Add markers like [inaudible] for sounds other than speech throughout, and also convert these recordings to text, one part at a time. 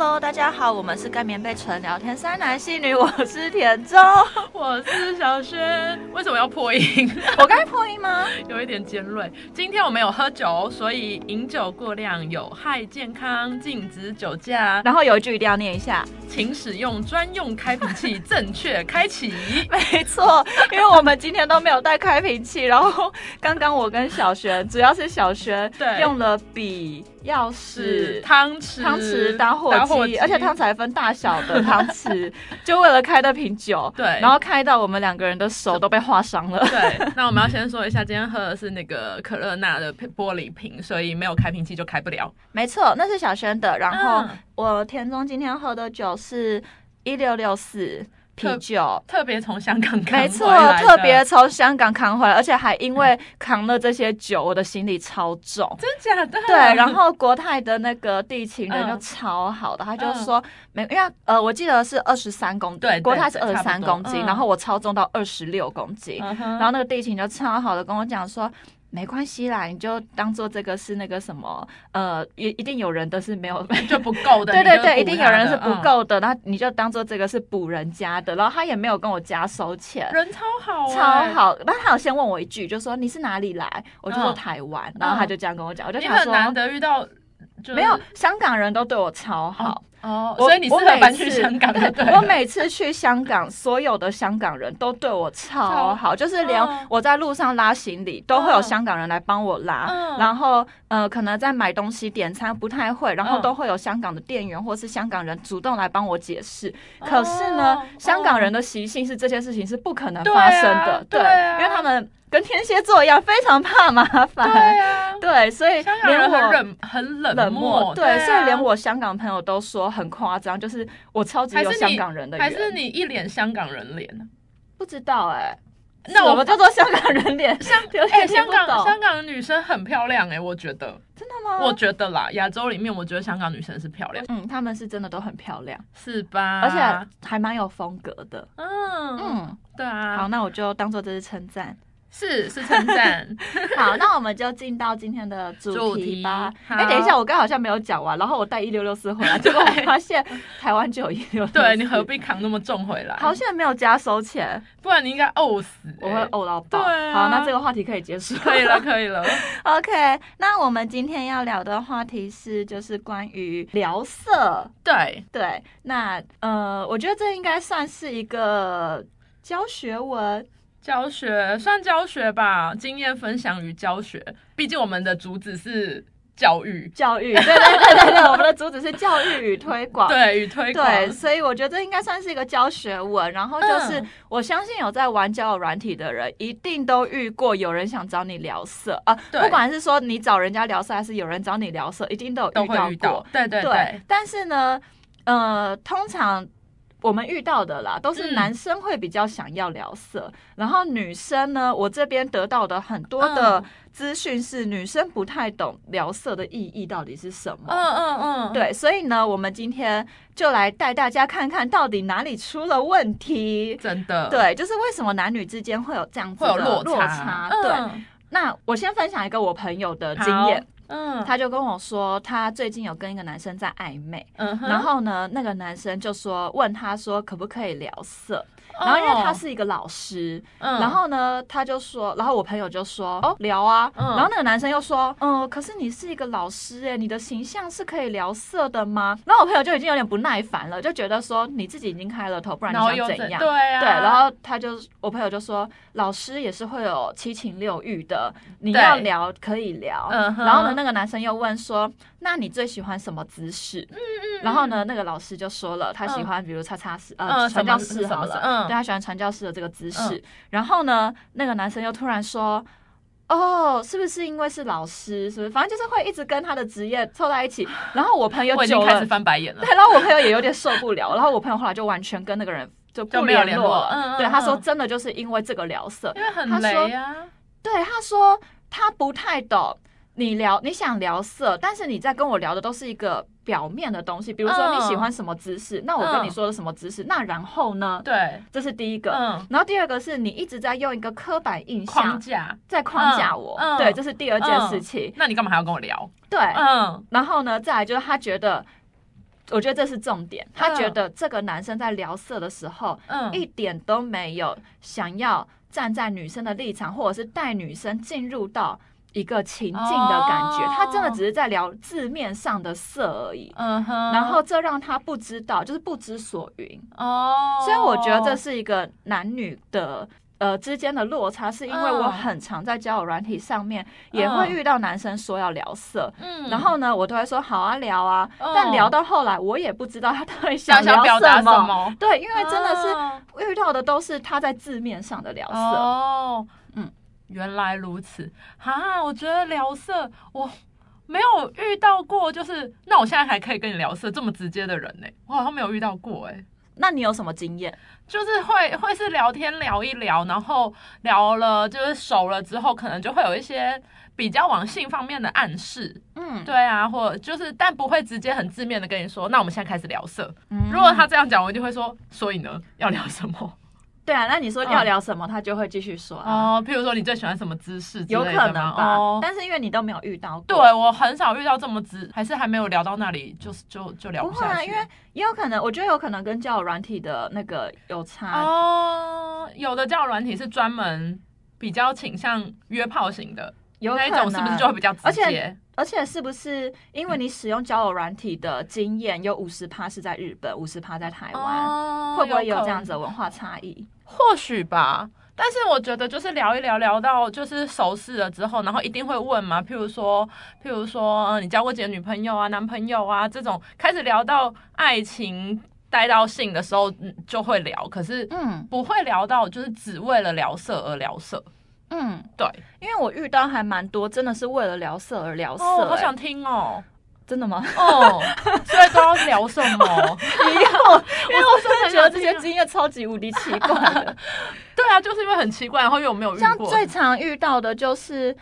Hello，大家好，我们是盖棉被纯聊天三男细女，我是田中，我是小轩。为什么要破音？[laughs] 我该破音吗？[laughs] 有一点尖锐。今天我们有喝酒，所以饮酒过量有害健康，禁止酒驾。然后有一句一定要念一下，请使用专用开瓶器，正确开启。[laughs] 没错，因为我们今天都没有带开瓶器，然后刚刚我跟小轩，主要是小轩对用了笔、钥匙、汤匙、汤匙打火机，而且汤匙还分大小的汤匙，[laughs] 就为了开那瓶酒。对然后开到我们两个人的手都被划伤了。对，那我们要先说一下，今天喝的是那个可乐娜的玻璃瓶，所以没有开瓶器就开不了。没错，那是小轩的。然后嗯我田中今天喝的酒是一六六四啤酒。特别从香港扛没错回来，的特别从香港扛回来，而且还因为扛了这些酒，我的行李超重。真假的？对，然后国泰的那个地勤人就嗯超好的，他就说没，因为呃，我记得是二十三公斤，对对国泰是二十三公斤，嗯然后我超重到二十六公斤，嗯然后那个地勤就超好的跟我讲说。没关系啦，你就当做这个是那个什么，呃，一一定有人的是没有，[laughs] 就不够的，[laughs] 对对对，一定有人是不。够的，那你就当做这个是补人家的，然后他也没有跟我加收钱。嗯，人超好欸，超好。但他有先问我一句，就说你是哪里来，我就说嗯。台湾，然后他就这样跟我讲，我就你想说很难得遇到，就是没有，香港人都对我超好。哦，我所以你适我每合搬去次香港。我每次去香港，所有的香港人都对我超好，就是连嗯我在路上拉行李，都会有嗯香港人来帮我拉。嗯然后呃，可能在买东西点餐不太会，然后嗯都会有香港的店员或是香港人主动来帮我解释。可是呢哦，香港人的习性是这些事情是不可能发生的啊，对啊因为他们跟天蝎座一样，非常怕麻烦对。啊，对，所以香港人连我很冷很冷冷漠，对，所以啊连我香港朋友都说很夸张，就是我超级有香港人的还是你一脸香港人脸呢？不知道哎、那我什么叫做香港人脸？香 [laughs] 有哎，点听不香港懂香港的女生很漂亮哎，我觉得，真的吗？我觉得啦，亚洲里面我觉得香港女生是漂亮，嗯，她们是真的都很漂亮，是吧？而且还蛮有风格的。嗯嗯，对啊，好，那我就当做这是称赞。是是称赞，[laughs] 好，那我们就进到今天的主主题吧。哎、好等一下，我刚好像没有讲完，然后我带一六六四回来，结果我发现台湾就有一六六。对你何？必扛那么重回来？好像没有加收钱，不然你应该呕死欸，我会呕到爆。对啊好，那这个话题可以结束。可以了，可以了。[laughs] OK，那我们今天要聊的话题是，就是关于聊色。对，对，那呃，我觉得这应该算是一个教学文。教学算教学吧，经验分享与教学。毕竟我们的主旨是教育，教育，对对对对对，我们的主旨是教育与推广。[laughs] 对与推广。对，所以我觉得这应该算是一个教学文。然后就是，嗯我相信有在玩交友软体的人，一定都遇过有人想找你聊色啊，对不管是说你找人家聊色，还是有人找你聊色，一定都有遇到过。对对对，但是呢，呃，通常我们遇到的啦，都是嗯男生会比较想要聊色，然后女生呢，我这边得到的很多的嗯资讯是，女生不太懂聊色的意义到底是什么。嗯嗯嗯，对，所以呢，我们今天就来带大家看看到底哪里出了问题。真的，对，就是为什么男女之间会有这样子的落差。差。对，嗯那我先分享一个我朋友的经验，，好嗯，他就跟我说，他最近有跟一个男生在暧昧，嗯，然后呢，那个男生就说问他说可不可以聊色，然后因为他哦，是一个老师，嗯。然后呢，他就说，然后我朋友就说哦聊啊，嗯。然后那个男生又说，嗯，可是你是一个老师哎，你的形象是可以聊色的吗？然后我朋友就已经有点不耐烦了，就觉得说你自己已经开了头，不然你想怎样？对啊，对，然后他就我朋友就说，老师也是会有七情六欲的，你要聊可以聊。嗯然后呢，那个男生又问说，那你最喜欢什么姿势？嗯嗯。然后呢，那个老师就说了，他喜欢比如叉叉式呃嗯传教士什么士好了，嗯对他喜欢传教士的这个姿势。嗯然后呢，那个男生又突然说。哦，是不是因为是老师？是不是？反正就是会一直跟他的职业凑在一起。[gasps] 然后我朋友久了我已经开始，翻白眼了对，。然后我朋友也有点受不了。然后我朋友后来就完全跟那个人就没有联联络了。嗯嗯对，他说嗯真的就是因为这个聊色。因为很雷啊，对，他说他不太懂你聊你想聊色，但是你在跟我聊的都是一个表面的东西，比如说嗯。你喜欢什么姿势，那我跟你嗯说的什么姿势，那然后呢？对，这是第一个。嗯，然后第二个是你一直在用一个刻板印象框象架，在框架我，嗯。嗯对，这是第二件事情。那你干嘛还要跟我聊？对，嗯，然后呢，再来就是他觉得我觉得这是重点。他嗯觉得这个男生在聊色的时候，嗯。一点都没有想要站在女生的立场，或者是带女生进入到一个情境的感觉。哦他真的只是在聊字面上的色而已。嗯哼，然后这让他不知道，就是不知所云。哦，所以我觉得这是一个男女的。呃，之间的落差是因为我嗯很常在交友软体上面也会遇到男生说要聊色，嗯然后呢，我都会说好啊聊啊，嗯但聊到后来我也不知道他到底想表达什么。对，因为真的是哦遇到的都是他在字面上的聊色。哦，原来如此哈，我觉得聊色我没有遇到过，就是那我现在还可以跟你聊色这么直接的人呢，我好像没有遇到过哎。那你有什么经验？就是会会是聊天聊一聊，然后聊了就是熟了之后，可能就会有一些比较往性方面的暗示，嗯，对啊，或就是但不会直接很字面的跟你说，那我们现在开始聊色。嗯如果他这样讲，我一定会说，所以呢，要聊什么？对啊，那你说要聊什么，他就会继续说啊，哦，譬如说你最喜欢什么姿势之有类的吗可能吧。哦，但是因为你都没有遇到过，对我很少遇到这么直，还是还没有聊到那里，就是就就聊不会啊，下去。因为也有可能，我觉得有可能跟交友软体的那个有差。哦，有的交友软体是专门比较倾向约炮型的，有那一种是不是就会比较直而且接？而且是不是因为你使用交友软体的经验有五十趴是在日本，五十趴在台湾，哦会不会有可这样子的文化差异？或许吧。但是我觉得就是聊一聊，聊到就是熟识了之后，然后一定会问嘛，譬如说，譬如说，呃，你交过几个女朋友啊、男朋友啊这种，开始聊到爱情带到性的时候，嗯就会聊，可是嗯不会聊到就是只为了聊色而聊色。嗯，对，因为我遇到还蛮多，真的是为了聊色而聊色、哦，好欸想听哦。真的吗？哦，所以都要聊什么？[laughs] 以后，因为我真的觉得这些经验超级无敌奇怪的。[laughs] 对啊，就是因为很奇怪，然后又没有遇过。像最常遇到的就是。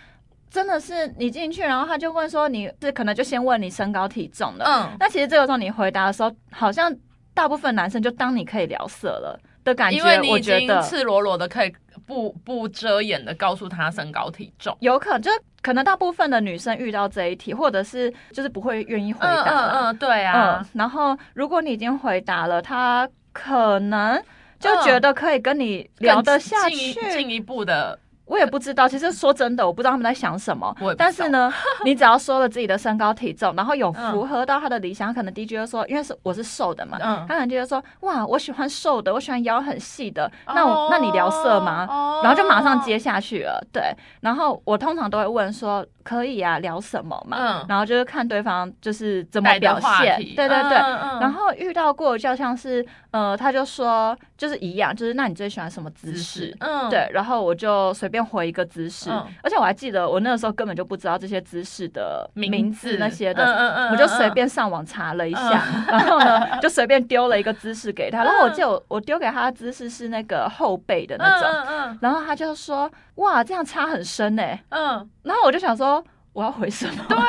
真的是你进去，然后他就问说你是可能就先问你身高体重的，嗯，那其实这个时候你回答的时候，好像大部分男生就当你可以聊色了的感觉，因为你觉得经赤裸裸的可以不不遮掩的告诉他身高体重。有可能，就可能大部分的女生遇到这一题，或者是就是不会愿意回嗯答啦，嗯嗯，对啊嗯，然后如果你已经回答了，他可能就嗯觉得可以跟你聊得下去。进一步的，我也不知道，[laughs] 其实说真的，我不知道他们在想什么。但是呢，[laughs] 你只要说了自己的身高体重，然后有嗯符合到他的理想，他可能 DJ 就说，因为是我是瘦的嘛，嗯他可能就会说，哇，我喜欢瘦的，我喜欢腰很细的。那我，那你聊色吗？哦然后就马上接下去了，对。然后我通常都会问说，可以啊，聊什么嘛？嗯然后就是看对方就是怎么表现，对对对。然后遇到过就像是，呃，他就说就是一样，就是那你最喜欢什么姿姿势势？，嗯，对，然后我就随便回一个姿势，嗯。而且我还记得我那个时候根本就不知道这些姿势的名字。那些的，嗯嗯嗯，我就随便上网查了一下，然后呢就随便丢了一个姿势给他，[laughs] 然后我记得我我丢给他的姿势是那个后背的那种，然后他就说哇这样差很深哎，嗯嗯，然后我就想说我要回什么？对啊，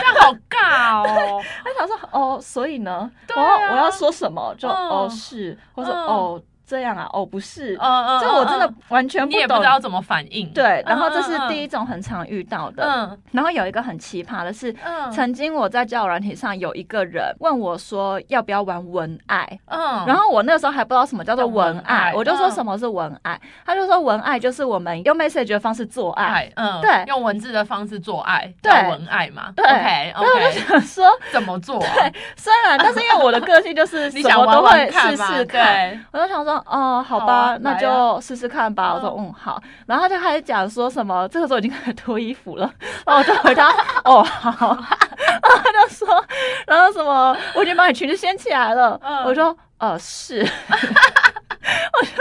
这样好尬哦。[laughs] 他想说哦，所以呢，对我要啊我要说什么？就、嗯哦是，或者、嗯哦这样啊，哦不是，嗯嗯，这我真的嗯完全你也不懂。知道怎么反应。对，然后这是嗯第一种很常遇到的。嗯。然后有一个很奇葩的是，嗯。曾经我在交友软体上有一个人问我说要不要玩文爱，嗯，然后我那个时候还不知道什么叫做文爱爱，我就说嗯什么是文爱，他就说文爱就是我们用 message 的方式做爱。嗯，对。用文字的方式做爱，对。叫文爱嘛。对。OK 然后我就想说，怎么做对？虽然，但是因为我的个性就是 [laughs] 你什想都会试？试看，对，我就想说，哦，好好吧，啊那就试试看吧。我说，嗯嗯，好。然后他就开始讲说什么，这个时候已经开始脱衣服了，[laughs] 然后我就回答，哦，好。[laughs] 然后他就说，然后什么，我已经把你裙子掀起来了。嗯我说，呃，是。[laughs] 我就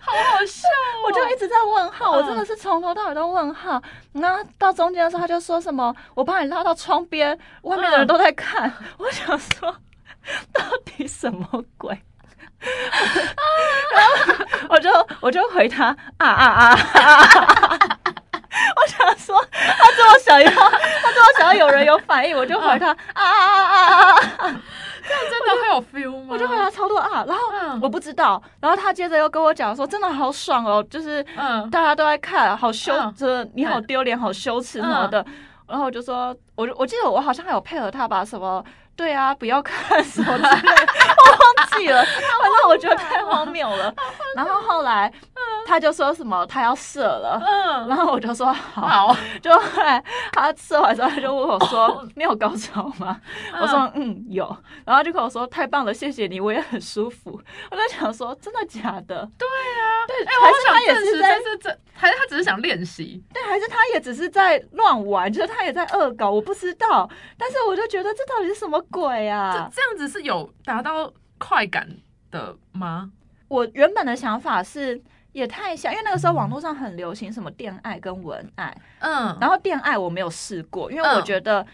好好笑哦。我就一直在问号，我真的嗯是从头到尾都问号。然后到中间的时候，他就说什么，我把你拉到窗边，外面的人嗯都在看。我想说，到底什么鬼？然 [laughs] 后我就我就回他啊啊啊啊啊啊！[laughs] 我想说，他这么想要，他这么想要有人有反应，我就回他 [laughs] 啊啊啊啊啊！这样真的会有 feel 吗？我就回他超多啊，然后嗯我不知道，然后他接着又跟我讲说，真的好爽哦，就是嗯大家都在看，好羞真的你好丢脸，好羞耻什么的。然后我就说，我就我记得我好像还有配合他吧什么对啊，不要看什么之类的，[laughs] 我忘记了，反正我觉得太荒谬了。然后后来他就说什么他要射了，嗯，然后我就说好，好，[laughs] 就后来他射完之后他就问我说你有高潮吗？我说嗯有，然后就跟我说太棒了，谢谢你，我也很舒服。[laughs] 我在想说真的假的？对啊，对，哎、还是他我想证实也是在这是这，还是他只是想练习？对，还是他也只是在乱玩，就是他也在恶搞，我不知道。但是我就觉得这到底是什么鬼这啊？这样子是有达到快感的吗？我原本的想法是。也太像，因为那个时候网络上很流行什么恋爱跟文爱，嗯，然后恋爱我没有试过，因为嗯。我觉得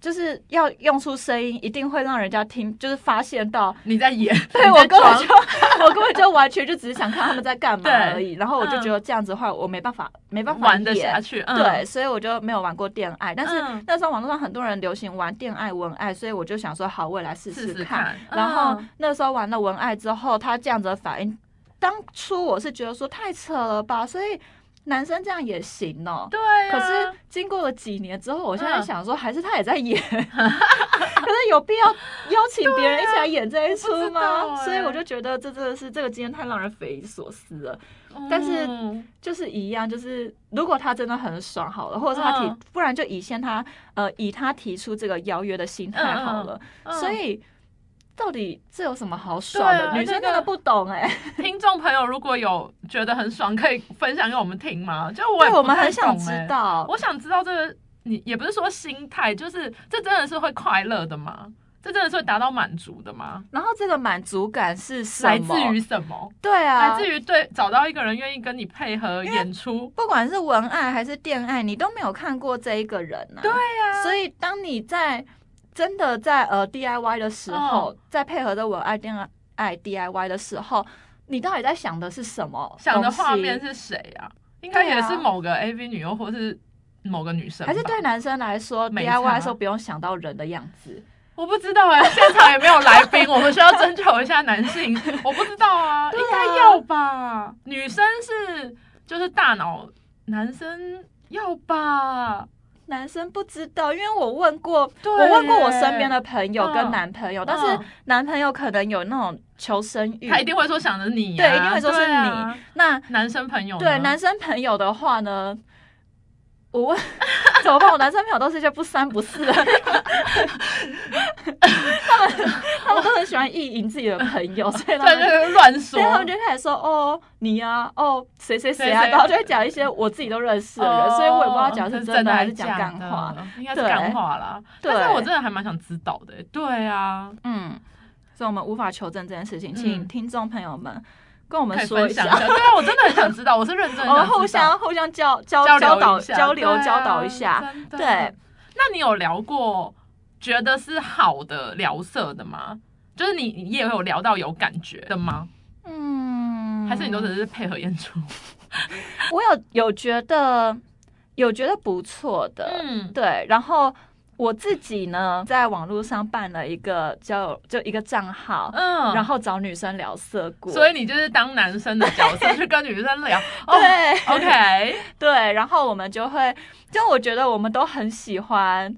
就是要用出声音，一定会让人家听，就是发现到，你在演，[laughs] 对我根本就 [laughs] 我根本就完全就只是想看他们在干嘛而已，然后我就嗯觉得这样子的话，我没办法没办法玩得下去，嗯、对，，所以我就没有玩过恋爱，但是嗯。那时候网络上很多人流行玩恋爱文爱，所以我就想说好，我也来试试试看。看然后嗯那时候玩了文爱之后，他这样子的反应，当初我是觉得说太扯了吧，所以男生这样也行哦、对啊，可是经过了几年之后，我现在嗯想说，还是他也在演，[laughs] 可是有必要邀请别人一起来演这一出吗？欸所以我就觉得这真的是这个经验太让人匪夷所思。了。但是嗯就是一样，就是如果他真的很爽好了，或者是他提，嗯。不然就以先他呃以他提出这个邀约的心态好了。嗯。所以到底这有什么好爽的？啊女生真的不懂哎、听众朋友如果有觉得很爽，可以分享给我们听吗？就我我们很想知道。我想知道这个，你也不是说心态，就是这真的是会快乐的吗？这真的是会达到满足的吗？然后这个满足感是？来自于什么？对啊，来自于对找到一个人愿意跟你配合演出。不管是文爱还是恋爱，你都没有看过这一个人啊。对啊所以当你在真的在呃 DIY 的时候，嗯在配合着我爱恋爱 DIY 的时候，你到底在想的是什么？想的画面，是谁啊？应该也是某个 AV 女优，或是某个女生，还是对男生来说没，DIY 的时候不用想到人的样子。我不知道哎、[laughs] 现场也没有来宾，我们需要征求一下男性。我不知道啊应该要吧？女生是就是大脑，男生要吧？男生不知道，因为我问过，我问过我身边的朋友嗯。跟男朋友，但是嗯男朋友可能有那种求生欲，他一定会说想着你、啊，对一定会说是你。啊。那男生朋友对男生朋友的话呢，我问 [laughs] 怎么办？我男生朋友都是一些不三不四的，[laughs] 他们他们都很喜欢意淫自己的朋友，所以他对，们。就是乱说所以，他们就开始说哦你呀、哦谁谁谁啊，然后就会讲一些我自己都认识的人，哦所以我也不知道讲的是真的还是假讲干的话。，应该是对干话啦。对但是我真的还蛮想知道的、对啊，嗯，所以我们无法求证这件事情，请嗯听众朋友们跟我们说一下。对啊，我真的很想知道，我是认真的我们互相互相教教交教导流一下交流教导一下。对，那你有聊过觉得是好的聊色的吗？就是你你也有聊到有感觉的吗？嗯，还是你都只是配合演出？[laughs] 我有有觉得有觉得不错的，嗯，对，然后。我自己呢，在网络上办了一个叫就一个账号，嗯，然后找女生聊色过，所以你就是当男生的角色 [laughs] 去跟女生聊。哦对、，OK，对，然后我们就会，就我觉得我们都很喜欢，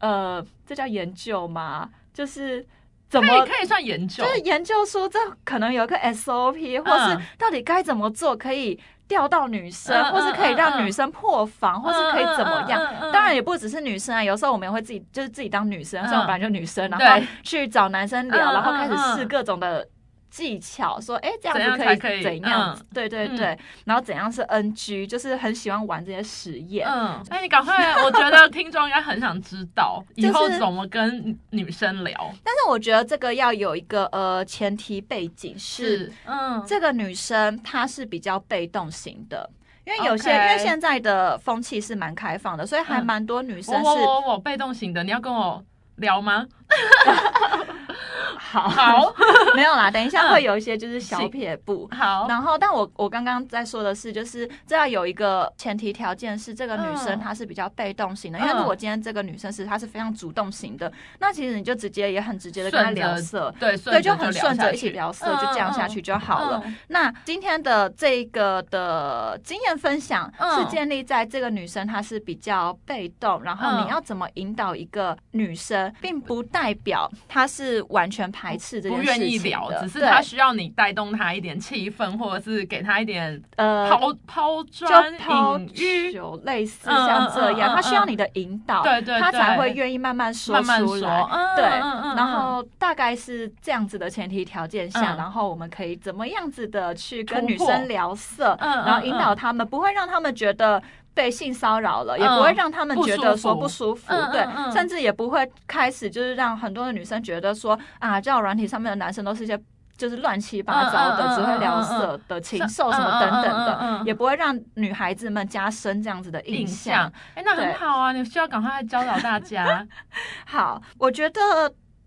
呃，这叫研究吗？就是怎么可以算研究就，是研究说这可能有一个 SOP，或是嗯到底该怎么做可以钓到女生，嗯或是可以让女生破防，或是可以怎么样？当然也不只是女生啊，有时候我们也会自己就是自己当女生，嗯像我本来就女生，然后去找男生聊，嗯然后开始试各种的。技巧说，哎、这样子才可以怎样？对对对，然后怎样是 NG，就是很喜欢玩这些实验。嗯，哎，你赶快，我觉得听众应该很想知道 [laughs] 以后怎么跟女生聊。但是我觉得这个要有一个呃前提背景是，是，嗯，这个女生她是比较被动型的。因为有些因为现在的风气是蛮开放的，所以还嗯蛮多女生是、我我我被动型的，你要跟我聊吗？[laughs] [laughs] 好。好。[laughs] 没有啦，等一下嗯。会有一些就是小撇步。好，然后，但我我刚刚在说的是，就是这要有一个前提条件是，这个女生嗯。她是比较被动型的。因为嗯。如果今天这个女生是她是非常主动型的，那其实你就直接也很直接的跟她聊色，对，对，顺就很顺着一起聊色，嗯就这样下嗯去就好了。嗯。那今天的这个的经验分享嗯。是建立在这个女生她是比较被动，然后嗯。你要怎么引导一个女生，并不代表她是完全排斥这件不事情的，愿意聊，只是他需要你带动他一点气氛，或者是给他一点呃抛抛砖抛引玉，球，类似嗯像这样，嗯嗯她需要你的引导，对对他才会愿意慢慢说出来。嗯对，然后大概是这样子的前提条件下，嗯然后我们可以怎么样子的去跟女生聊色，然后引导他们，不会让他们觉得。被性骚扰了，也嗯不会让他们觉得说不不舒服，对，嗯甚至也不会开始就是让很多的女生觉得说啊，交友软体上面的男生都是一些就是乱七八糟的，嗯嗯嗯只会聊色的、禽兽什么等等的，嗯也不会让女孩子们加深这样子的印印象象。，哎，那很好啊，你需要赶快教导大家，[laughs] 好，我觉得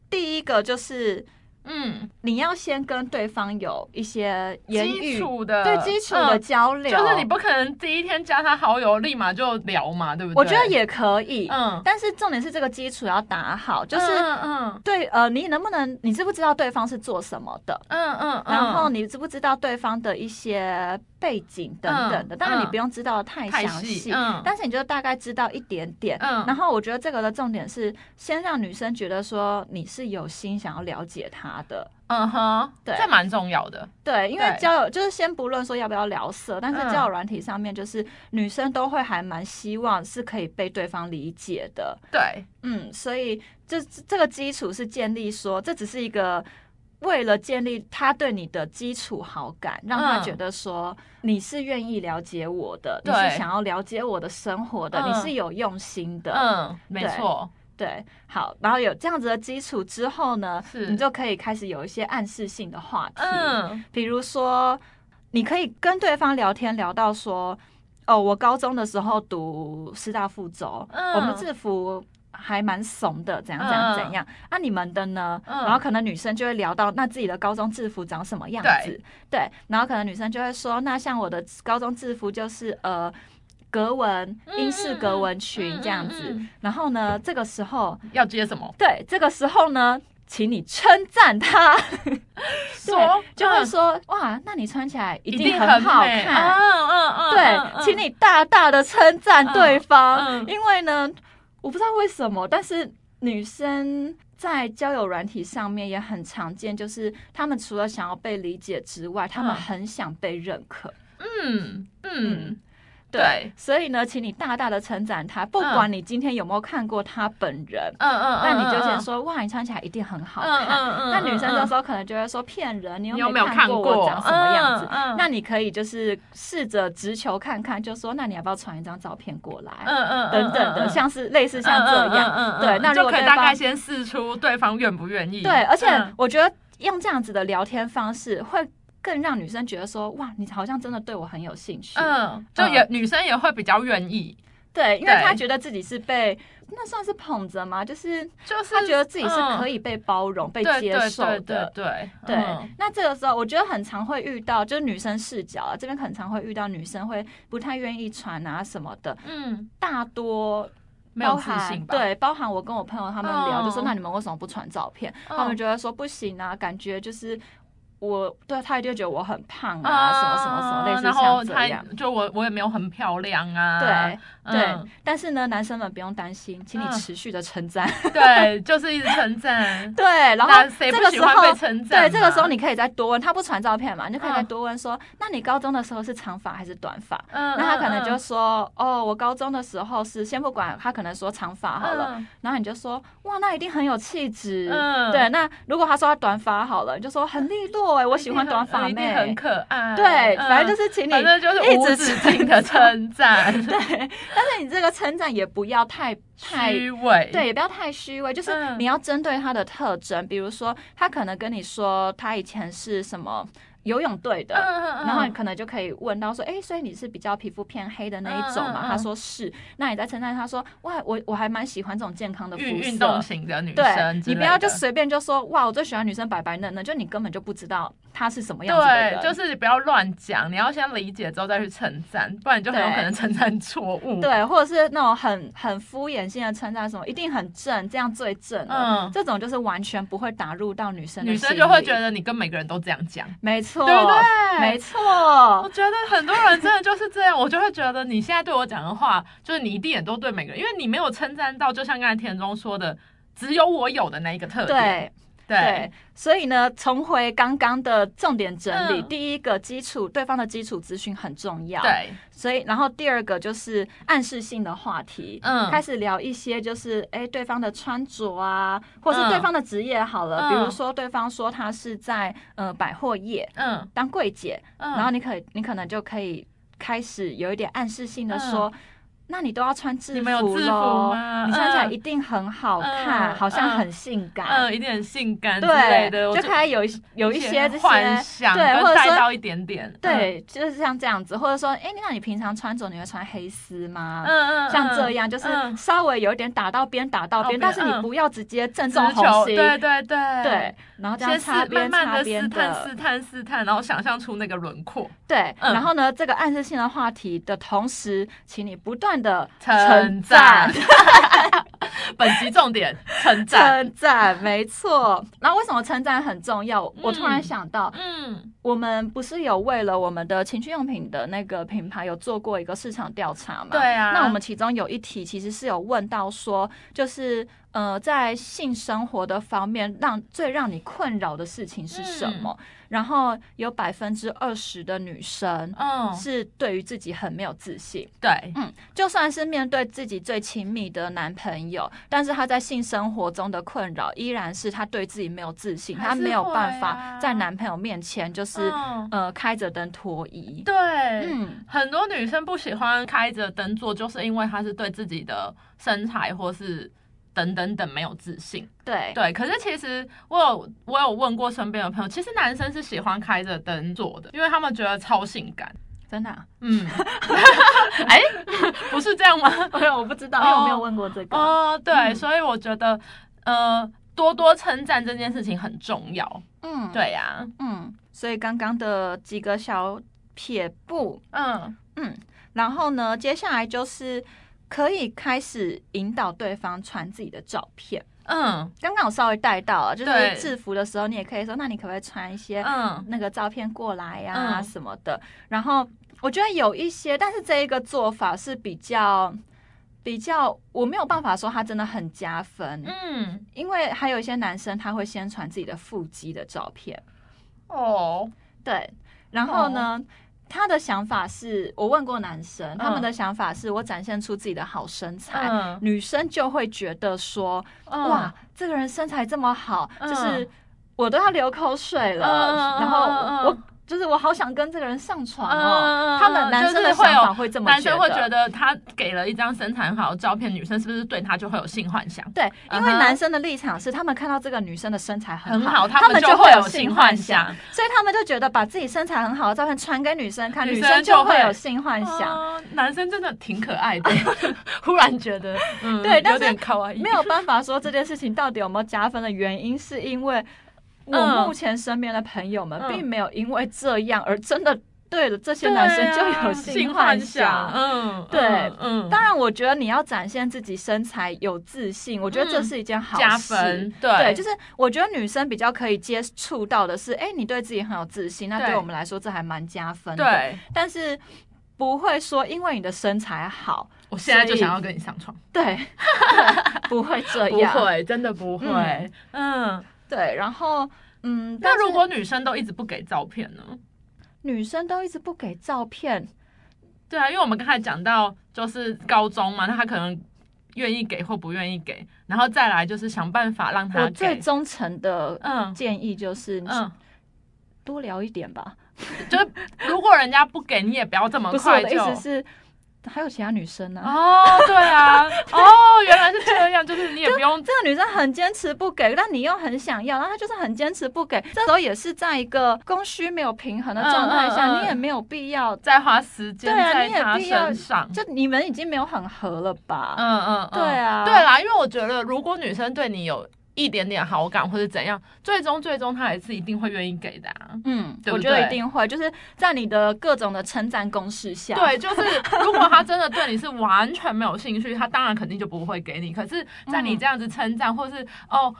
第一个就是嗯，你要先跟对方有一些言基语础的对基础的嗯交流，就是你不可能第一天加他好友立马就聊嘛，对不对？我觉得也可以，嗯，但是重点是这个基础要打好，就是。嗯嗯对，呃，你能不能，你知不知道对方是做什么的？嗯嗯，嗯然后你知不知道对方的一些背景等等的？嗯当然你嗯不用知道得太太详细，嗯，但是你就大概知道一点点。嗯然后我觉得这个的重点是，先让女生觉得说你是有心想要了解她的。嗯哼，对这蛮重要的，对，因为交友就是先不论说要不要聊色，但是嗯交友软体上面就是女生都会还蛮希望是可以被对方理解的。对，嗯，所以这这个基础是建立说，这只是一个为了建立他对你的基础好感，让他嗯觉得说你是愿意了解我的，你是想要了解我的生活的，嗯。你是有用心的。嗯，没错，对，好，然后有这样子的基础之后呢，你就可以开始有一些暗示性的话题，嗯。比如说，你可以跟对方聊天聊到说，哦，我高中的时候读师大附中，嗯。我们制服。还蛮怂的，怎样怎样嗯怎样？那、你们的呢？嗯然后可能女生就会聊到那自己的高中制服长什么样子，对。然后可能女生就会说，那像我的高中制服就是呃格纹英式格纹裙这样子。然后呢，这个时候要接什么？对，这个时候呢，请你称赞他，[laughs] 说就会嗯说、哇，那你穿起来一一定很很好看。嗯嗯嗯，对，嗯请你大大的称赞对方，因为呢，我不知道为什么，但是女生在交友软体上面也很常见，就是她们除了想要被理解之外，她们嗯。很想被认可。嗯嗯，对对，所以呢，请你大大的称赞他，不管你今天有没有看过他本人。嗯嗯，那你就先嗯，说哇，你穿起来一定很好嗯看。嗯嗯，那女生这嗯时候可能就会说骗人，你你有又没有看过过我长什么样子？那你可以就是试着直球看看，就说那你要不要传一张照片过来？嗯嗯等等的，像是类似像这样，对，那如就可以大概先试出对方愿不愿意。对，而且嗯我觉得用这样子的聊天方式，会更让女生觉得说，哇，你好像真的对我很有兴趣，嗯，就也女生也会比较愿意，对，因为她觉得自己是被那算是捧着吗？就是就是她觉得自己是可以以被包容、被接受的。对对对，嗯那这个时候我觉得很常会遇到，就是女生视角啊，这边很常会遇到女生会不太愿意传啊什么的，嗯，大多没有自信吧？，对，包含我跟我朋友他们聊，嗯就说那你们为什么不传照片？嗯他们觉得说不行啊，感觉就是我对他一定觉得我很胖啊，什么什么什么，类似然后他像这样。就我我也没有很漂亮啊，对对嗯，但是呢，男生们不用担心，请你嗯持续的称赞。对，就是一直称赞。[laughs] 对，然后谁这个时不喜欢被候，称赞？对，这个时候你可以再多问，他不传照片嘛，你就可以再嗯多问说，那你高中的时候是长发还是短发？嗯，那他可能就嗯说，哦，我高中的时候是，先不管他可能说长发好了，嗯然后你就说，哇，那一定很有气质。嗯对。那如果他说他短发好了，你就说很利落哎、我喜欢短发妹。很可爱。对，嗯反正就是请你，反正就是无一直止境的称赞，[laughs] 对，但是你这个称赞也不要太太。虚伪。对，也不要太虚伪，就是嗯你要针对他的特征，比如说他可能跟你说他以前是什么游泳队的，然后你可能就可以问到说，哎、所以你是比较皮肤偏黑的那一种嘛？他说是，那你在称赞他说，哇，我我还蛮喜欢这种健康的肤运动。型的女生你不要就随便就说哇，我最喜欢女生白白嫩嫩，就你根本就不知道她是什么样子的人。对，就是你不要乱讲，你要先理解之后再去称赞，不然你就很有可能称赞错误。对，或者是那种很很敷衍性的称赞，什么一定很正，这样最正了。嗯这种就是完全不会打入到女生的女生就会觉，得你跟每个人都这样讲。没错，对不对没错我，觉得很多人真的就是这样，我就会觉得你现在对我讲的话，就是你一定也都对每个人，因为你没有称赞到，就像刚才田中说的，只有我有的那一个特点。对。对，所以呢，重回刚刚的重点整理，嗯。第一个基础，对方的基础资讯很重要。，对，所以然后第二个就是暗示性的话题，嗯。开始聊一些就是哎对方的穿着啊，或是嗯对方的职业好了，嗯。比如说对方说他是在呃百货业嗯。当柜姐，嗯，然后你可你可能就可以开始有一点暗示性的说。那你都要穿制服你们有制服喽吗？你穿起来嗯一定很好看，嗯好像嗯很性感。嗯，一定很性感之类的，就开始有一有一些这些幻想，对，跟或者到一点点，对，就是像这样子，或者说，哎，那你平常穿着你会穿黑丝吗？嗯，嗯嗯，像这样，就是嗯。稍微有一点打到边，打到边，但是你嗯。不要直接正中红，心，对对对。对，然后这样擦边擦边慢慢的试探试探试探，然后想象出那个轮廓，对，嗯。然后呢，这个暗示性的话题的同时，请你不断的称赞。[laughs] 本集重点称赞，称赞，没错。然后为什么称赞很重要？我突然嗯想到，嗯我们不是有为了我们的情趣用品的那个品牌有做过一个市场调查吗？对啊那我们其中有一题其实是有问到说，就是呃，在性生活的方面，让最让你困扰的事情是什么？然后有百分之二十的女生。嗯，是对于自己很没有自信，对，嗯，就算是面对自己最亲密的男朋友，但是她在性生活中的困扰依然是她对自己没有自信，还是他没有办法在男朋友面前就是、嗯。呃开着灯脱衣。对，嗯，很多女生不喜欢开着灯做，就是因为她是对自己的身材或是等等等没有自信。对，对，可是其实我有我有问过身边的朋友，其实男生是喜欢开着灯做的，因为他们觉得超性感。真的、啊，嗯，[laughs] 哎、不是这样吗？没有，我不知道，因为我没有问过这个。哦，对，嗯所以我觉得呃，多多称赞这件事情很重要。嗯，，对呀、嗯，所以刚刚的几个小撇步，嗯嗯，然后呢，接下来就是可以开始引导对方传自己的照片。嗯。刚刚我稍微带到了，就是制服的时候，你也可以说，那你可不可以传一些嗯。那个照片过来呀、嗯。什么的。然后我觉得有一些，但是这一个做法是比较比较，我没有办法说他真的很加分，嗯，因为还有一些男生他会先传自己的腹肌的照片，哦，对，然后呢？他的想法是我问过男生，他们的想法是我展现出自己的好身材，嗯。女生就会觉得说，嗯。哇，这个人身材这么好，嗯就是我都要流口水了，嗯然后我就是我好想跟这个人上床嗯哦。他们男生的想法会这么男生会觉得他给了一张身材很好的照片，女生是不是对他就会有性幻想？对，因为男生的立场是，他们看到这个女生的身材，很好，他们就会有性性幻想想，，所以他们就觉得把自己身材很好的照片传给女生看，女女生就会会有性幻想。哦男生真的挺可爱的，[laughs] 忽然觉得，[laughs] 嗯，对但是没有办法说这件事情到底有没有加分的原因，是因为我嗯。目前身边的朋友们嗯。并没有因为这样而真的对了这些男生就啊有性幻想，嗯，对嗯，嗯。当然，我觉得你要展现自己身材有自信，我觉得这嗯是一件好加事。分，对，对，就是我觉得女生比较可以接触到的是，哎、你对自己很有自信，那对。对我们来说这还蛮加分的。，对，但是不会说因为你的身材好，我现在就想要跟你上床，对，[laughs] 不会这样。不。会，真的不会，嗯。对，然后嗯，那如果女生都一直不给照片呢？女生都一直不给照片，对啊，因为我们刚才讲到就是高中嘛，那他可能愿意给或不愿意给，然后再来就是想办法让他我最。忠诚的嗯建议就是，嗯，多聊一点吧。就是如果人家不给你，也不要这么不是我快就。的意思是，还有其他女生呢、哦，对啊，[laughs] 哦，原来是这样，就是你也不用这个女生很坚持不给，但你又很想要，然后她就是很坚持不给。这时候也是在一个供需没有平衡的状态下，嗯嗯嗯你也没有必要，再花时间对啊你也在他必要身上。就你们已经没有很合了吧？嗯嗯，嗯对啊对啦，因为我觉得如果女生对你有一点点好感或者怎样，最终最终他也是一定会愿意给的、啊。嗯，我觉得一定会，就是在你的各种的称赞攻势下，对，就是如果他真的对你是完全没有兴趣，他当然肯定就不会给你。可是，在你这样子称赞，或是哦，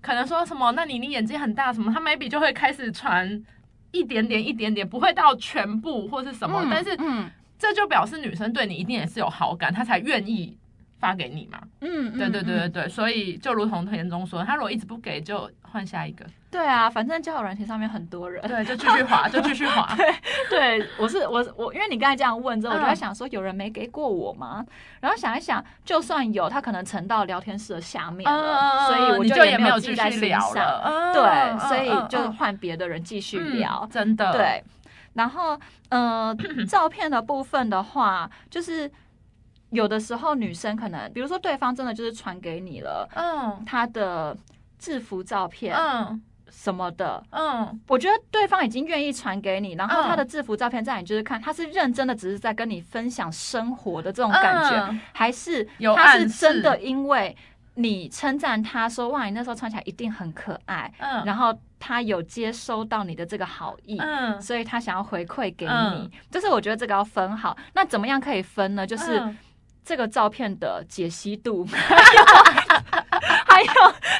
可能说什么，那你你眼睛很大什么，他 maybe 就会开始传一点点一点点，不会到全部或是什么，嗯但是嗯这就表示女生对你一定也是有好感，她才愿意发给你嘛。嗯，对对对对嗯对，所以就如同田中说，他如果一直不给，就换下一个，对啊，反正交友软件上面很多人。对，就继续滑，就继续滑。[laughs] 对，我是我我，因为你刚才这样问之后，我就在嗯想说，有人没给过我吗？然后想一想，就算有，他可能沉到聊天室的下面了，所以我就也没有没继续聊上。了。嗯对，嗯所以就换别的人继续嗯聊。真的，对，然后呃，[clears throat] 照片的部分的话，就是有的时候女生可能，比如说对方真的就是传给你了嗯他的制服照片嗯什么的，嗯我觉得对方已经愿意传给你，然后嗯他的制服照片在你就是看，他是认真的，只是在跟你分享生活的这种感觉，嗯还是有他是真的因为你称赞他说哇，你那时候穿起来一定很可爱，嗯，然后他有接收到你的这个好意。嗯所以他想要回馈给你，嗯就是我觉得这个要分好。那怎么样可以分呢？就是嗯这个照片的解析度，[laughs] 还有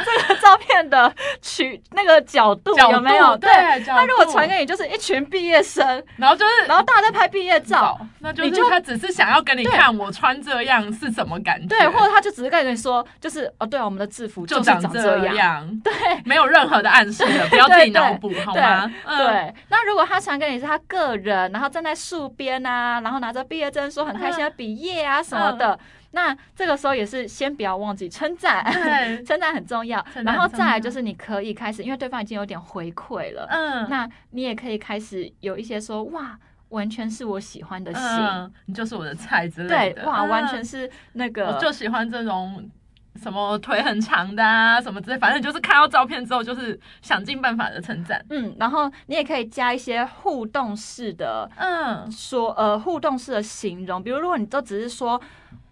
这个照片的取那个角度角有没有？度对，角他如果传给你就是一群毕业生，然后就是然后大家在拍毕业照，，那就是他只是想要跟你看我穿这样是什么感觉，对，或者他就只是跟你说，就是哦，对啊，我们的制服就是长 [laughs] 长这样。对。没有任何的暗示的，不要自己脑补好吗？嗯，对，那如果他传给你是他个人，然后站在树边啊，然后拿着毕业证书很开心的毕业啊什么的，那这个时候也是先不要忘记称赞，[laughs] 称赞很重要。然后再来就是你可以开始，因为对方已经有点回馈了，嗯，那你也可以开始有一些说哇，完全是我喜欢的型，嗯，你就是我的菜之类的，，对哇，嗯。完全是那个我就喜欢这种什么腿很长的啊，什么之类，反正就是看到照片之后，就是想尽办法的称赞。嗯，然后你也可以加一些互动式的嗯。说，呃，互动式的形容，比如如果你都只是说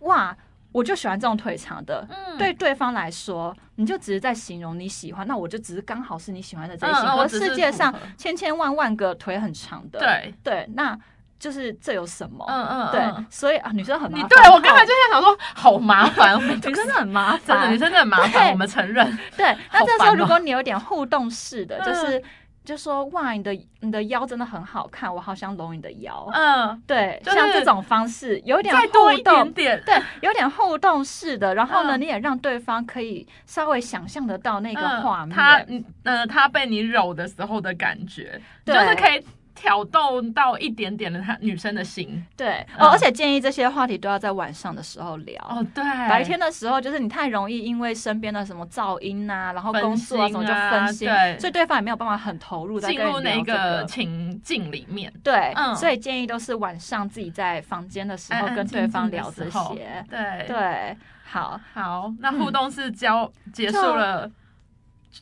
哇。我就喜欢这种腿长的，嗯，对对方来说，你就只是在形容你喜欢，那我就只是刚好是你喜欢的这一嗯型。我只是世界上 [laughs] 千千万万个腿很长的，对，对，那就是这有什么？嗯嗯，对嗯，所以啊，女生很麻你烦。对我刚才就在想说，好麻烦，女生 [laughs] 真的很麻，烦女，生真的很麻烦，我们承认。对。那这时候如果你有点互动式的，嗯就是就说哇，你的你的腰真的很好看，我好想搂你的腰。嗯，对，就是像这种方式有点互动点，点，对，有点互动式的，然后呢，嗯你也让对方可以稍微想象得到那个嗯画面。他嗯呃，他被你揉的时候的感觉，就对是可以挑动到一点点的他女生的心。对、而且建议这些话题都要在晚上的时候聊。哦，对，白天的时候，就是你太容易因为身边的什么噪音啊，然后分工作啊什么就心啊分心，对所以对方也没有办法很投入在进入那个个。情境里面。对，嗯所以建议都是晚上自己在房间的时候跟对方聊这些。对对，好，好，那嗯互动是交结束了，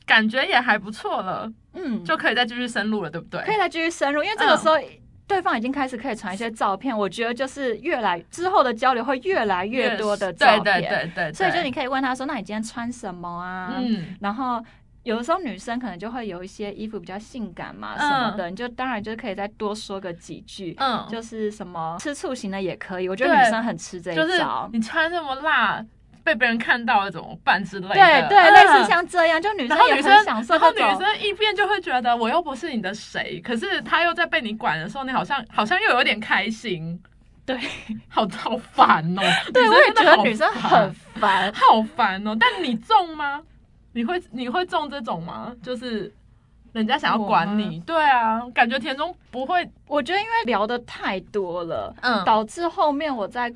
感觉也还不错了，嗯，就可以再继续深入了，对不对？可以再继续深入，因为这个嗯时候。对方已经开始可以传一些照片，我觉得就是越来之后的交流会越来越多的照片，对对对对，所以就你可以问他说：“那你今天穿什么啊？”嗯然后有的时候女生可能就会有一些衣服比较性感嘛嗯什么的，你就当然就可以再多说个几句，嗯，就是什么吃醋型的也可以。我觉得女生很吃这就是一招。你穿这么辣，被别人看到了怎么办之类的。对对，嗯类似像这样，就女生女生很享受然后女。生一边就会觉得我又不是你的谁，可是他又在被你管的时候，你好像好像又有点开心。对，好好烦哦。对，我也觉得女生很烦。好烦哦。但你中吗？你会你会中这种吗？就是人家想要管你，对啊，感觉田中不会，我觉得因为聊的太多了，嗯导致后面我在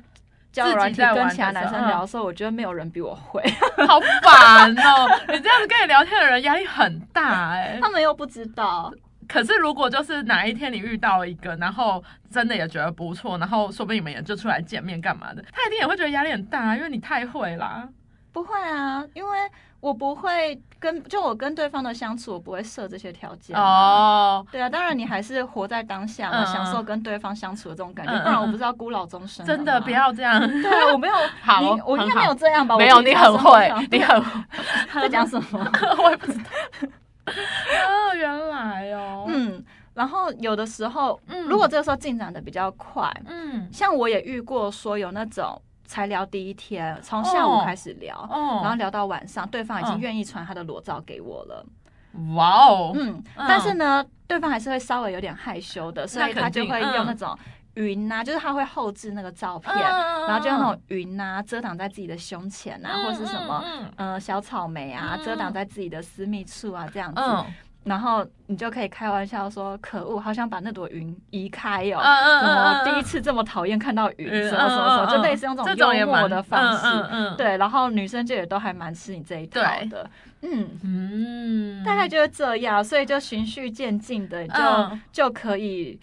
交友软体自己在跟其他男生聊的时候，我觉得没有人比我会，[laughs] 好烦哦。你这样子跟你聊天的人压力很大哎、他们又不知道。可是如果就是哪一天你遇到一个，然后真的也觉得不错，然后说不定你们也就出来见面干嘛的，他一定也会觉得压力很大，因为你太会啦。不会啊，因为我不会跟就我跟对方的相处，我不会设这些条件。哦，对啊，当然你还是活在当下嘛，嗯享受跟对方相处的这种感觉，不然我不知道孤老终生。真的不。要这样。对啊，我没有，[laughs] 好我应该没有这样吧？没有，你很 [laughs] 会，你很，他在讲什么？[laughs] 我也不知道。哦，原来哦。嗯，然后有的时候，嗯如果这个时候进展的比较快，嗯像我也遇过说有那种才聊第一天，从下午开始聊，哦，然后聊到晚上，对方已经嗯。愿意传他的裸照给我了。哇哦，嗯，嗯但是呢，对方还是会稍微有点害羞的，所以他就会用那种云啊，就是他会后置那个照片，嗯然后就用那种云啊遮挡在自己的胸前啊，或是什么。嗯呃，小草莓啊，嗯。遮挡在自己的私密处啊，这样子，嗯然后你就可以开玩笑说：“可恶，好想把那朵云移开哦！嗯怎么第一次这么讨厌看到云？嗯什么什么什么，就类似用这这种幽默的方式。嗯嗯嗯，对，然后女生就也都还蛮吃你这一套的，嗯，嗯，大概就是这样，所以就循序渐进的，就、嗯。就可以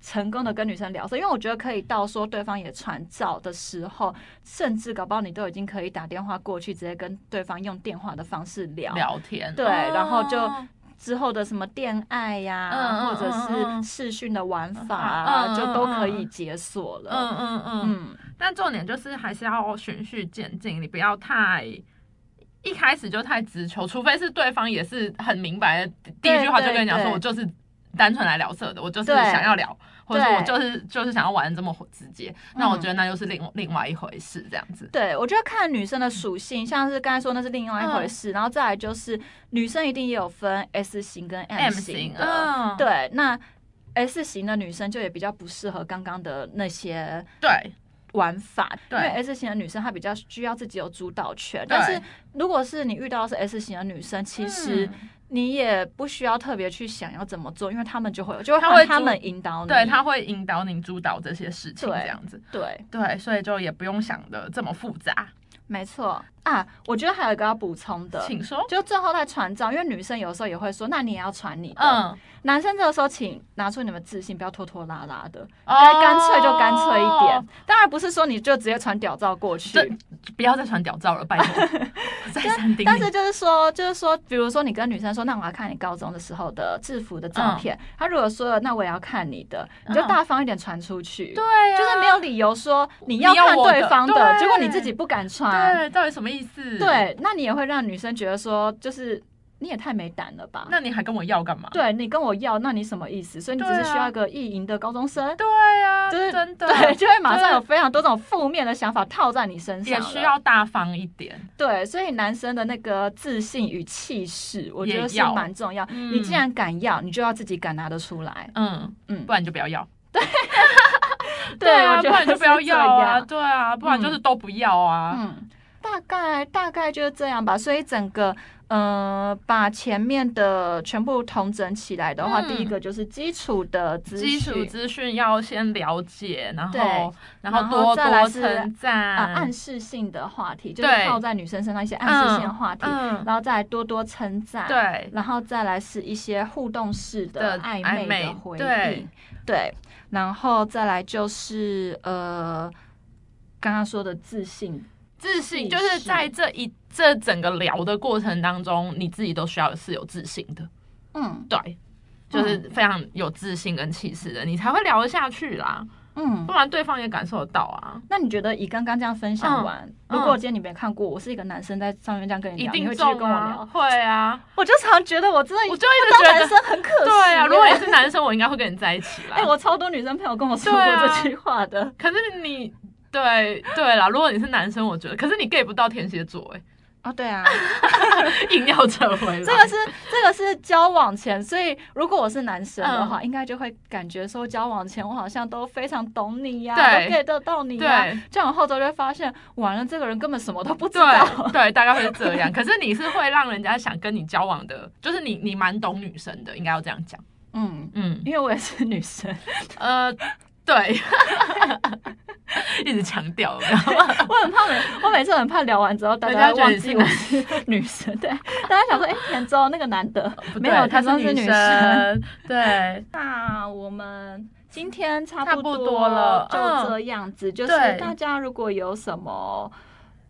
成功的跟女生聊。所以，因为我觉得可以到说对方也传照的时候，甚至搞不好你都已经可以打电话过去，直接跟对方用电话的方式聊。聊天，对哦然后就之后的什么恋爱呀、或者是视讯的玩法啊，就都可以解锁了。嗯嗯嗯，嗯，但重点就是还是要循序渐进，你不要太。一开始就太直球，除非是对方也是很明白的，第一句话就跟你讲说，我就是单纯来聊色的，我就是想要聊，或者是我就是就是想要玩得这么直接，那我嗯觉得那就是另另外一回事，这样子。对，我觉得看女生的属性，像是刚才说那是另外一回事，然后再来就是女生一定也有分 S 型跟 M 型的。嗯，对，那 S 型的女生就也比较不适合刚刚的那些对玩法，对因为 S 型的女生她比较需要自己有主导权，但是如果是你遇到的是 S 型的女生，其实嗯你也不需要特别去想要怎么做，因为他们就会有，就会他会他们引导你，对，他会引导你主导这些事情，这样子。对，对，所以就也不用想的这么复杂。没错啊。我觉得还有一个要补充的，请说。就最后在传照，因为女生有时候也会说，那你也要传你的。嗯，男生这个时候请拿出你们自信，不要拖拖拉拉的，哦该干脆就干脆一点。当然不是说你就直接传屌照过去，这不要再传屌照了，拜托。[laughs] 但是就是说，就是说，比如说你跟女生说，那我要看你高中的时候的制服的照片。他如果说了，那我也要看你的，你就嗯大方一点传出去。对啊，就是没有理由说你要看对方的，对结果你自己不敢传。对，到底什么意思？，对，那你也会让女生觉得说，就是你也太没胆了吧？那你还跟我要干嘛？对你跟我要，那你什么意思？所以你只是需要一个意淫的高中生。对啊，就是真的，对，就会马上有非常多种负面的想法套在你身上，也需要大方一点。对，所以男生的那个自信与气势，我觉得是也蛮重要。嗯你既然敢要，你就要自己敢拿得出来。嗯，嗯不，然你就不要要。[laughs] [laughs] 对啊，不然就不要要啊。对啊，不然就是都不要啊。嗯，大概大概就是这样吧。所以整个呃，把前面的全部统整起来的话，嗯。第一个就是基础的资基础讯资讯要先了解，然后然后多多再来称赞。啊，暗示性的话题，就是套在女生身上一些暗示性的话题，嗯，然后再来多多称赞。。对，然后再来是一些互动式的的暧昧的回对。应，对，然后再来就是呃，刚刚说的自信，自信就是在这一这整个聊的过程当中，你自己都需要是有自信的，嗯对，就是非常有自信跟气势的，你才会聊得下去啦，嗯不。然对方也感受得到啊。那你觉得以刚刚这样分享完，嗯如果今天你没看过，我是一个男生在上面这样跟你聊，你一定会继续跟我聊？，会啊，我就常觉得我真的我就一直觉得男得，生很可惜。对啊，如果你是男生，我应该会跟你在一起啦。[laughs] 哎、我超多女生朋友跟我说过这句话的。可是你，对对啦，如果你是男生，我觉得，可是你 get 不到天蝎座，哎，哦，对啊，[laughs] 硬要扯回来。这个是这个是交往前，所以如果我是男生的嗯。话，应该就会感觉说交往前我好像都非常懂你呀、对。都 get 得到你呀、对。交往后头就会发现，完了这个人根本什么都不知道。对对，大概会是这样。可是你是会让人家想跟你交往的，就是你你蛮懂女生的，应该要这样讲。嗯，嗯，因为我也是女生，呃，对，[laughs] [laughs] 一直强调，知道吗我很怕每我每次很怕聊完之后大家忘记我是女生，对，大家想说，[laughs] 哎、田中那个男的没有，对她田中女生，[laughs] 对，那我们今天差差不不多多了就嗯。这样子。就是大家如果有什么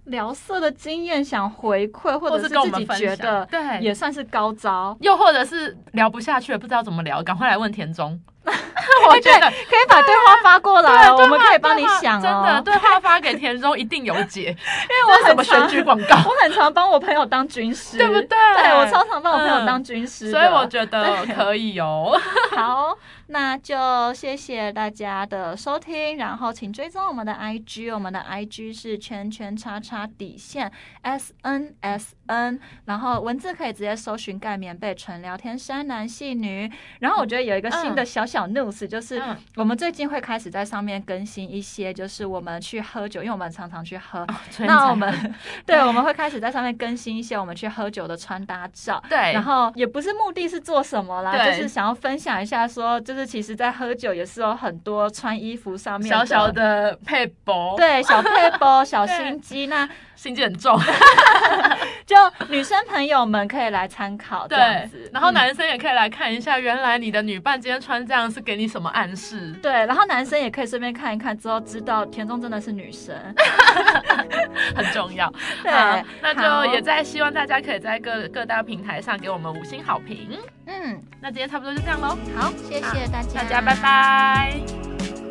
聊色的经验想回馈，或者是自己觉得对。也算是高招，又或者是聊不下去了，不知道怎么聊，赶快来问田中。我 [laughs] 我觉得可以把对话发过来我们可以帮你想真的哦。对话发给田中一定有解，[laughs] 因为我什么很常选举广告？[laughs] 我很常帮我朋友当军师，对不对对我超常帮我朋友嗯当军师的、所以我觉得可以哦。好，那就谢谢大家的收听，然后请追踪我们的 IG，我们的 IG 是圈圈叉叉底线 S N S N，然后文字可以直接搜寻盖棉被纯聊天山男戏女。然后我觉得有一个新的小小 news，就是嗯。我们最近会开始在上面更新一些，就是我们去喝酒，因为我们常常去喝。那我们 [laughs] 对，我们会开始在上面更新一些我们去喝酒的穿搭照。对，然后也不是目的是做什么啦，就是想要分享一下说，就是其实，在喝酒也是有很多穿衣服上面小小的配博，，对小配包、[laughs] 小心机，那心机很重。[laughs] 就女生朋友们可以来参考这样对子。，然后嗯男生也可以来看一下，原来你的女伴今天穿这样是给你什么暗示？对，然后男生也可以顺便看一看，之后知道田中真的是女生。[laughs] 很重要。对那就也在希望大家可以在各各大平台上给我们五星好评。嗯，那今天差不多就这样喽，好，谢谢大家，大家拜拜。